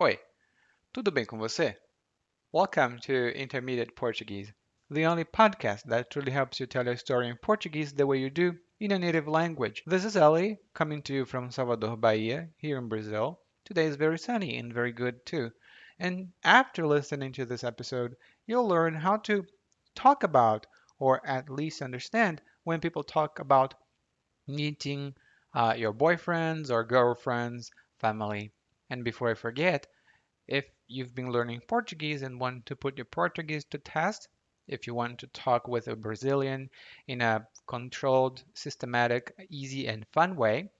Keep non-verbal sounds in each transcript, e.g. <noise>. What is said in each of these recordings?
Oi, tudo bem com você? Welcome to Intermediate Portuguese, the only podcast that truly helps you tell your story in Portuguese the way you do in a native language. This is Ellie, coming to you from Salvador, Bahia, here in Brazil. Today is very sunny and very good too. And after listening to this episode, you'll learn how to talk about, or at least understand, when people talk about meeting uh, your boyfriends or girlfriends, family. And before I forget, if you've been learning Portuguese and want to put your Portuguese to test, if you want to talk with a Brazilian in a controlled, systematic, easy, and fun way,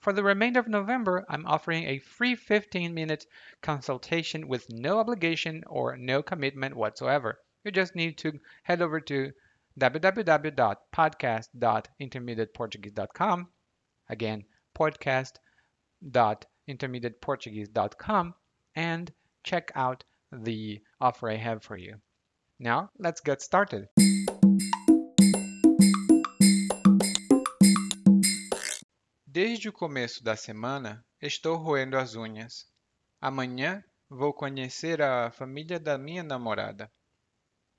for the remainder of November, I'm offering a free 15 minute consultation with no obligation or no commitment whatsoever. You just need to head over to www.podcast.intermediateportuguese.com. Again, podcast.intermediateportuguese.com and check out the offer I have for you. Now, let's get started. Desde o começo da semana, estou roendo as unhas. Amanhã vou conhecer a família da minha namorada.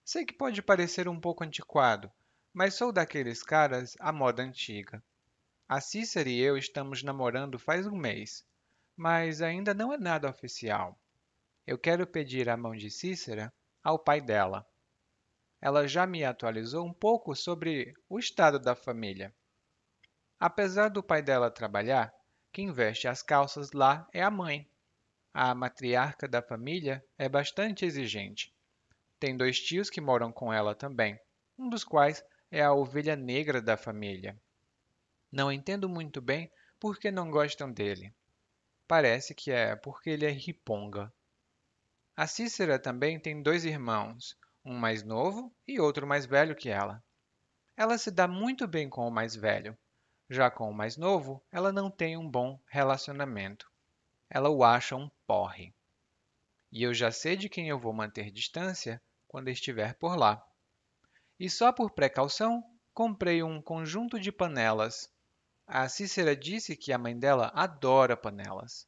Sei que pode parecer um pouco antiquado, mas sou daqueles caras à moda antiga. A Cícera e eu estamos namorando faz um mês, mas ainda não é nada oficial. Eu quero pedir a mão de Cícera ao pai dela. Ela já me atualizou um pouco sobre o estado da família. Apesar do pai dela trabalhar, quem veste as calças lá é a mãe. A matriarca da família é bastante exigente. Tem dois tios que moram com ela também, um dos quais é a ovelha negra da família. Não entendo muito bem por que não gostam dele. Parece que é porque ele é riponga. A Cícera também tem dois irmãos, um mais novo e outro mais velho que ela. Ela se dá muito bem com o mais velho. Já com o mais novo, ela não tem um bom relacionamento. Ela o acha um porre. E eu já sei de quem eu vou manter distância quando estiver por lá. E só por precaução, comprei um conjunto de panelas. A Cícera disse que a mãe dela adora panelas.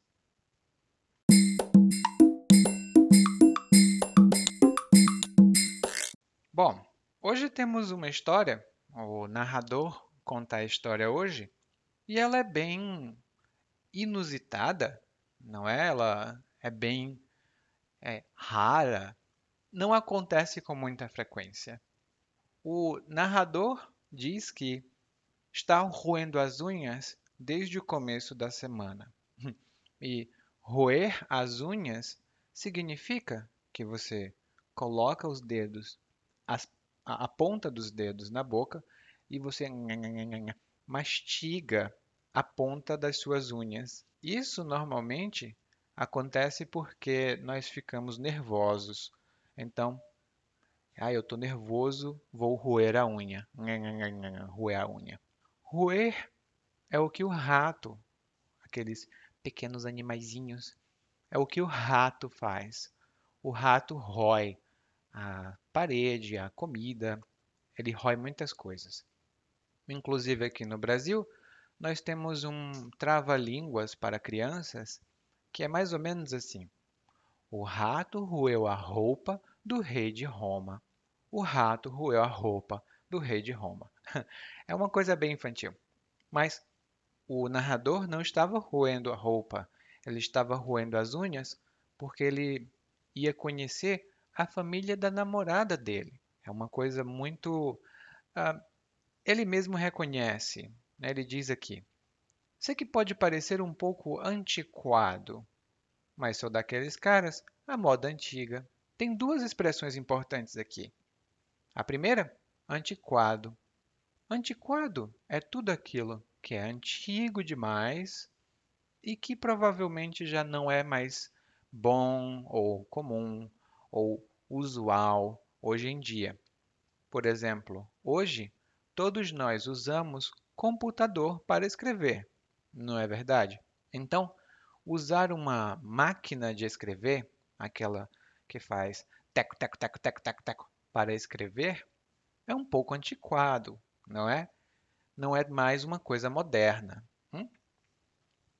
Bom, hoje temos uma história. O narrador conta a história hoje e ela é bem inusitada, não é? Ela é bem é, rara, não acontece com muita frequência. O narrador diz que está roendo as unhas desde o começo da semana. <laughs> E roer as unhas significa que você coloca os dedos, as, a, a ponta dos dedos na boca e você <laughs> mastiga a ponta das suas unhas. Isso normalmente acontece porque nós ficamos nervosos então, ah, eu estou nervoso, vou roer a unha. <laughs> Roer a unha. Roer é o que o rato, aqueles pequenos animaizinhos, é o que o rato faz. O rato rói a parede, a comida, ele rói muitas coisas. Inclusive aqui no Brasil, nós temos um trava-línguas para crianças que é mais ou menos assim. O rato roeu a roupa do rei de Roma. O rato roeu a roupa do rei de Roma. <laughs> É uma coisa bem infantil. Mas o narrador não estava roendo a roupa, ele estava roendo as unhas porque ele ia conhecer a família da namorada dele. É uma coisa muito. Uh, ele mesmo reconhece, né? ele diz aqui. Sei que pode parecer um pouco antiquado, mas sou daqueles caras, a moda antiga. Tem duas expressões importantes aqui. A primeira, antiquado. Antiquado é tudo aquilo que é antigo demais e que provavelmente já não é mais bom ou comum ou usual hoje em dia. Por exemplo, hoje todos nós usamos computador para escrever, não é verdade? Então, usar uma máquina de escrever, aquela que faz teco, teco, teco, teco, teco, teco para escrever, é um pouco antiquado, não é? Não é mais uma coisa moderna. Hum?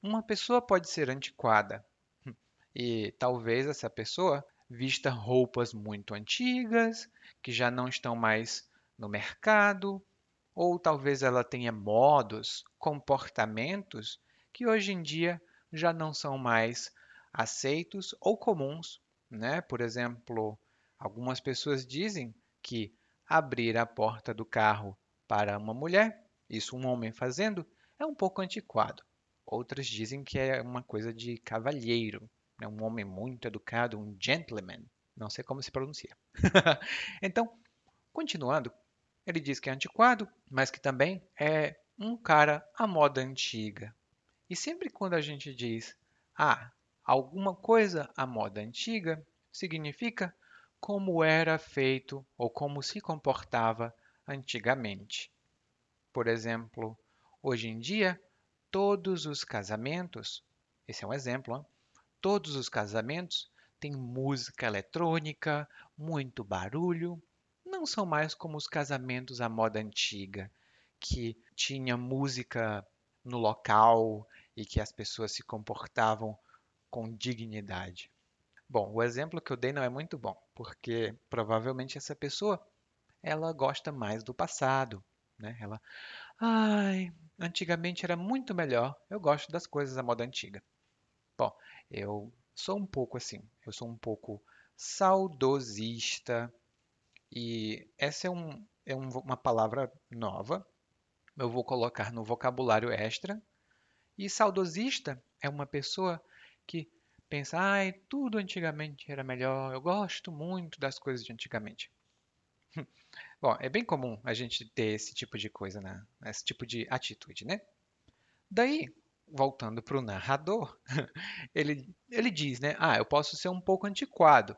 Uma pessoa pode ser antiquada. Hum. E talvez essa pessoa vista roupas muito antigas, que já não estão mais no mercado, ou talvez ela tenha modos, comportamentos que hoje em dia já não são mais aceitos ou comuns, né? Por exemplo, algumas pessoas dizem que abrir a porta do carro para uma mulher, isso um homem fazendo, é um pouco antiquado. Outras dizem que é uma coisa de cavalheiro, né? um homem muito educado, um gentleman. Não sei como se pronuncia. <laughs> então, continuando, ele diz que é antiquado, mas que também é um cara à moda antiga. E sempre quando a gente diz, ah, alguma coisa à moda antiga, significa como era feito ou como se comportava antigamente. Por exemplo, hoje em dia, todos os casamentos, esse é um exemplo, hein? todos os casamentos têm música eletrônica, muito barulho, não são mais como os casamentos à moda antiga, que tinha música no local e que as pessoas se comportavam com dignidade. Bom, o exemplo que eu dei não é muito bom, porque provavelmente essa pessoa ela gosta mais do passado, né? Ela, ai, antigamente era muito melhor. Eu gosto das coisas da moda antiga. Bom, eu sou um pouco assim. Eu sou um pouco saudosista e essa é, um, é um, uma palavra nova. Eu vou colocar no vocabulário extra. E saudosista é uma pessoa que pensa, ai, tudo antigamente era melhor, eu gosto muito das coisas de antigamente. Bom, é bem comum a gente ter esse tipo de coisa, né? esse tipo de atitude, né? Daí, voltando para o narrador, <laughs> ele, ele diz, né? Ah, eu posso ser um pouco antiquado,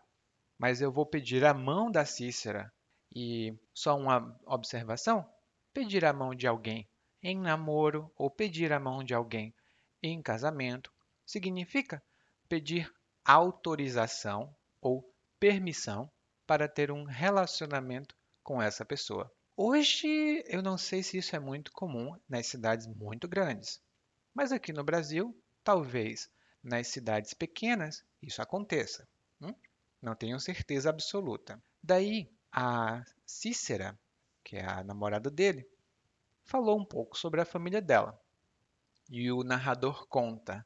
mas eu vou pedir a mão da Cícera. E só uma observação: pedir a mão de alguém em namoro ou pedir a mão de alguém em casamento significa pedir autorização ou permissão para ter um relacionamento com essa pessoa. Hoje eu não sei se isso é muito comum nas cidades muito grandes, mas aqui no Brasil, talvez nas cidades pequenas isso aconteça. Hum? Não tenho certeza absoluta. Daí a Cícera, que é a namorada dele, falou um pouco sobre a família dela. E o narrador conta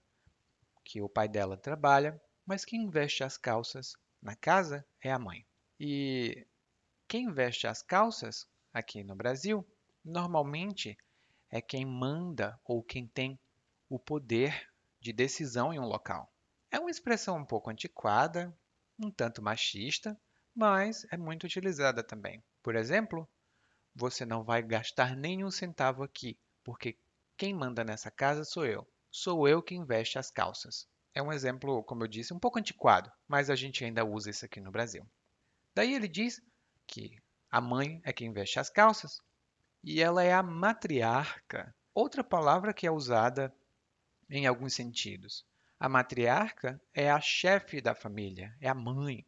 que o pai dela trabalha, mas quem veste as calças na casa é a mãe. E quem veste as calças aqui no Brasil, normalmente é quem manda ou quem tem o poder de decisão em um local. É uma expressão um pouco antiquada, um tanto machista, mas é muito utilizada também. Por exemplo, você não vai gastar nenhum centavo aqui, porque quem manda nessa casa sou eu sou eu quem veste as calças. É um exemplo, como eu disse, um pouco antiquado, mas a gente ainda usa isso aqui no Brasil. Daí ele diz que a mãe é quem veste as calças e ela é a matriarca, outra palavra que é usada em alguns sentidos. A matriarca é a chefe da família, é a mãe,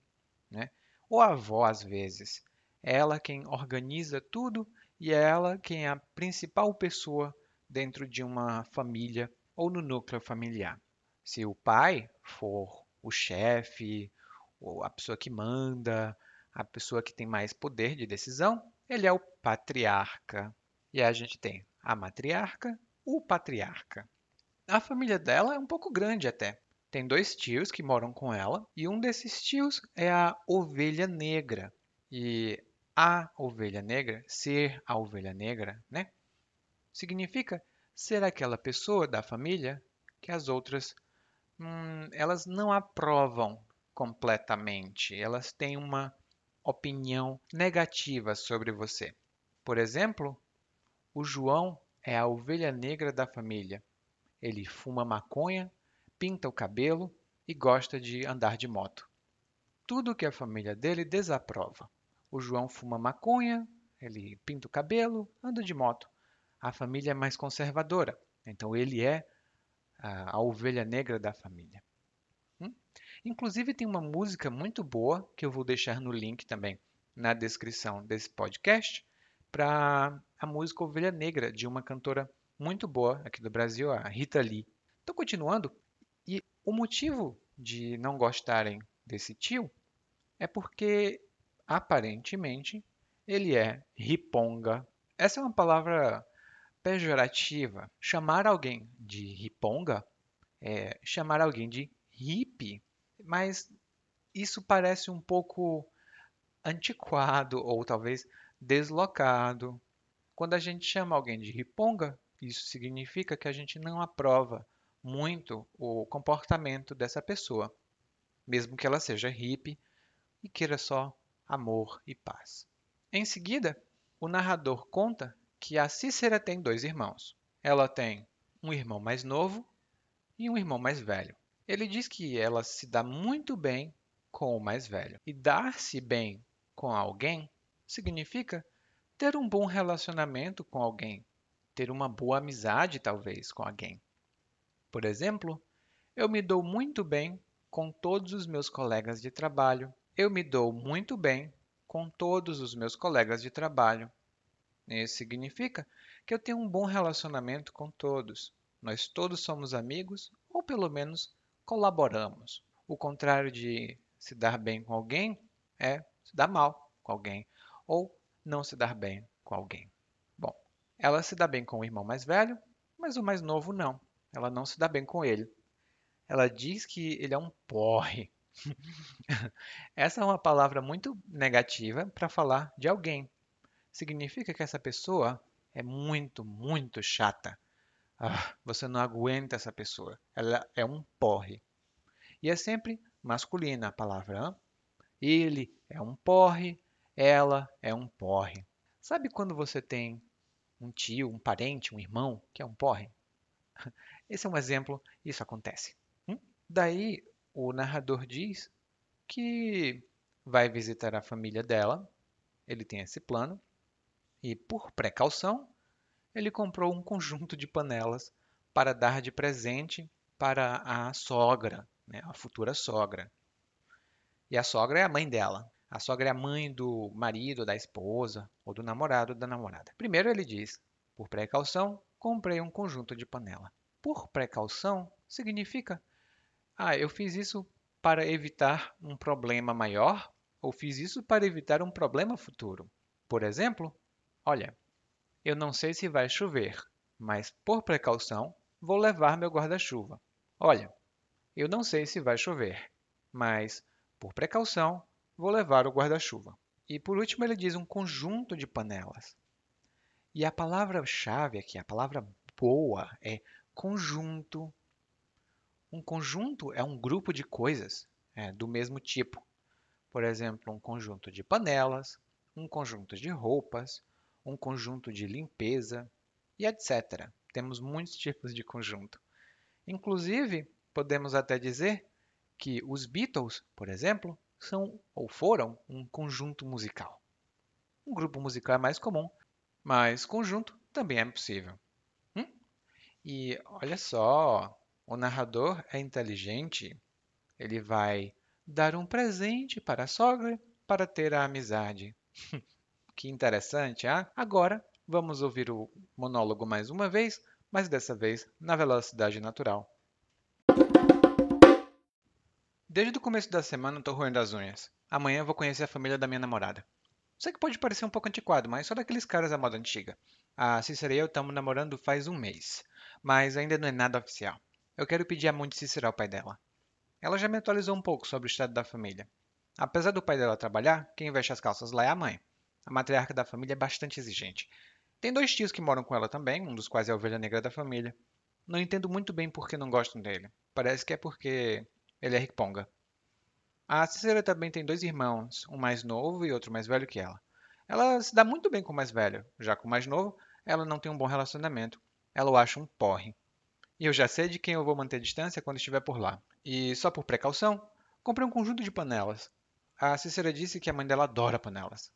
né? ou a avó às vezes. É ela quem organiza tudo e é ela quem é a principal pessoa dentro de uma família ou no núcleo familiar. Se o pai for o chefe, ou a pessoa que manda, a pessoa que tem mais poder de decisão, ele é o patriarca. E a gente tem a matriarca, o patriarca. A família dela é um pouco grande até. Tem dois tios que moram com ela, e um desses tios é a ovelha negra. E a ovelha negra, ser a ovelha negra, né? Significa ser aquela pessoa da família que as outras hum, elas não aprovam completamente, elas têm uma opinião negativa sobre você. Por exemplo, o João é a ovelha negra da família. Ele fuma maconha, pinta o cabelo e gosta de andar de moto. Tudo que a família dele desaprova. O João fuma maconha, ele pinta o cabelo, anda de moto a família é mais conservadora. Então ele é a, a ovelha negra da família. Inclusive tem uma música muito boa que eu vou deixar no link também na descrição desse podcast para a música Ovelha Negra de uma cantora muito boa aqui do Brasil, a Rita Lee. Então continuando, e o motivo de não gostarem desse tio é porque, aparentemente, ele é riponga. Essa é uma palavra pejorativa. Chamar alguém de riponga é chamar alguém de hippie, mas isso parece um pouco antiquado ou talvez deslocado. Quando a gente chama alguém de riponga, isso significa que a gente não aprova muito o comportamento dessa pessoa, mesmo que ela seja hippie e queira só amor e paz. Em seguida, o narrador conta que a Cícera tem dois irmãos. Ela tem um irmão mais novo e um irmão mais velho. Ele diz que ela se dá muito bem com o mais velho. E dar-se bem com alguém significa ter um bom relacionamento com alguém, ter uma boa amizade, talvez, com alguém. Por exemplo, eu me dou muito bem com todos os meus colegas de trabalho. Eu me dou muito bem com todos os meus colegas de trabalho. Isso significa que eu tenho um bom relacionamento com todos. Nós todos somos amigos ou pelo menos colaboramos. O contrário de se dar bem com alguém é se dar mal com alguém ou não se dar bem com alguém. Bom, ela se dá bem com o irmão mais velho, mas o mais novo não. Ela não se dá bem com ele. Ela diz que ele é um porre. <laughs> Essa é uma palavra muito negativa para falar de alguém. Significa que essa pessoa é muito, muito chata. Ah, você não aguenta essa pessoa. Ela é um porre. E é sempre masculina a palavra. Ele é um porre, ela é um porre. Sabe quando você tem um tio, um parente, um irmão que é um porre? <laughs> Esse é um exemplo, isso acontece. Hum? Daí o narrador diz que vai visitar a família dela, ele tem esse plano, e por precaução, ele comprou um conjunto de panelas para dar de presente para a sogra, né, a futura sogra. E a sogra é a mãe dela. A sogra é a mãe do marido, da esposa ou do namorado da namorada. Primeiro ele diz: por precaução, comprei um conjunto de panela. Por precaução significa: ah, eu fiz isso para evitar um problema maior ou fiz isso para evitar um problema futuro. Por exemplo, olha, eu não sei se vai chover, mas por precaução vou levar meu guarda-chuva. Olha, eu não sei se vai chover, mas por precaução vou levar o guarda-chuva. E por último, ele diz um conjunto de panelas. E a palavra-chave aqui, a palavra boa, é conjunto. Um conjunto é um grupo de coisas é, do mesmo tipo. Por exemplo, um conjunto de panelas, um conjunto de roupas, um conjunto de limpeza e etc. Temos muitos tipos de conjunto. Inclusive, podemos até dizer que os Beatles, por exemplo, são ou foram um conjunto musical. Um grupo musical é mais comum, mas conjunto também é possível. Hum? E olha só, o narrador é inteligente. Ele vai dar um presente para a sogra para ter a amizade. <laughs> Que interessante, ah? Agora vamos ouvir o monólogo mais uma vez, mas dessa vez na velocidade natural. Desde o começo da semana estou roendo as unhas. Amanhã vou conhecer a família da minha namorada. Sei que pode parecer um pouco antiquado, mas só daqueles caras da moda antiga. A Cícera e eu estamos namorando faz um mês, mas ainda não é nada oficial. Eu quero pedir a mão de Cícera ao pai dela. Ela já me atualizou um pouco sobre o estado da família. Apesar do pai dela trabalhar, quem veste as calças lá é a mãe. A matriarca da família é bastante exigente. Tem dois tios que moram com ela também, um dos quais é a ovelha negra da família. Não entendo muito bem por que não gostam dele. Parece que é porque ele é riponga. A Cicera também tem dois irmãos, um mais novo e outro mais velho que ela. Ela se dá muito bem com o mais velho, já com o mais novo, ela não tem um bom relacionamento. Ela o acha um porre. E eu já sei de quem eu vou manter distância quando estiver por lá. E só por precaução, comprei um conjunto de panelas. A Cícera disse que a mãe dela adora panelas.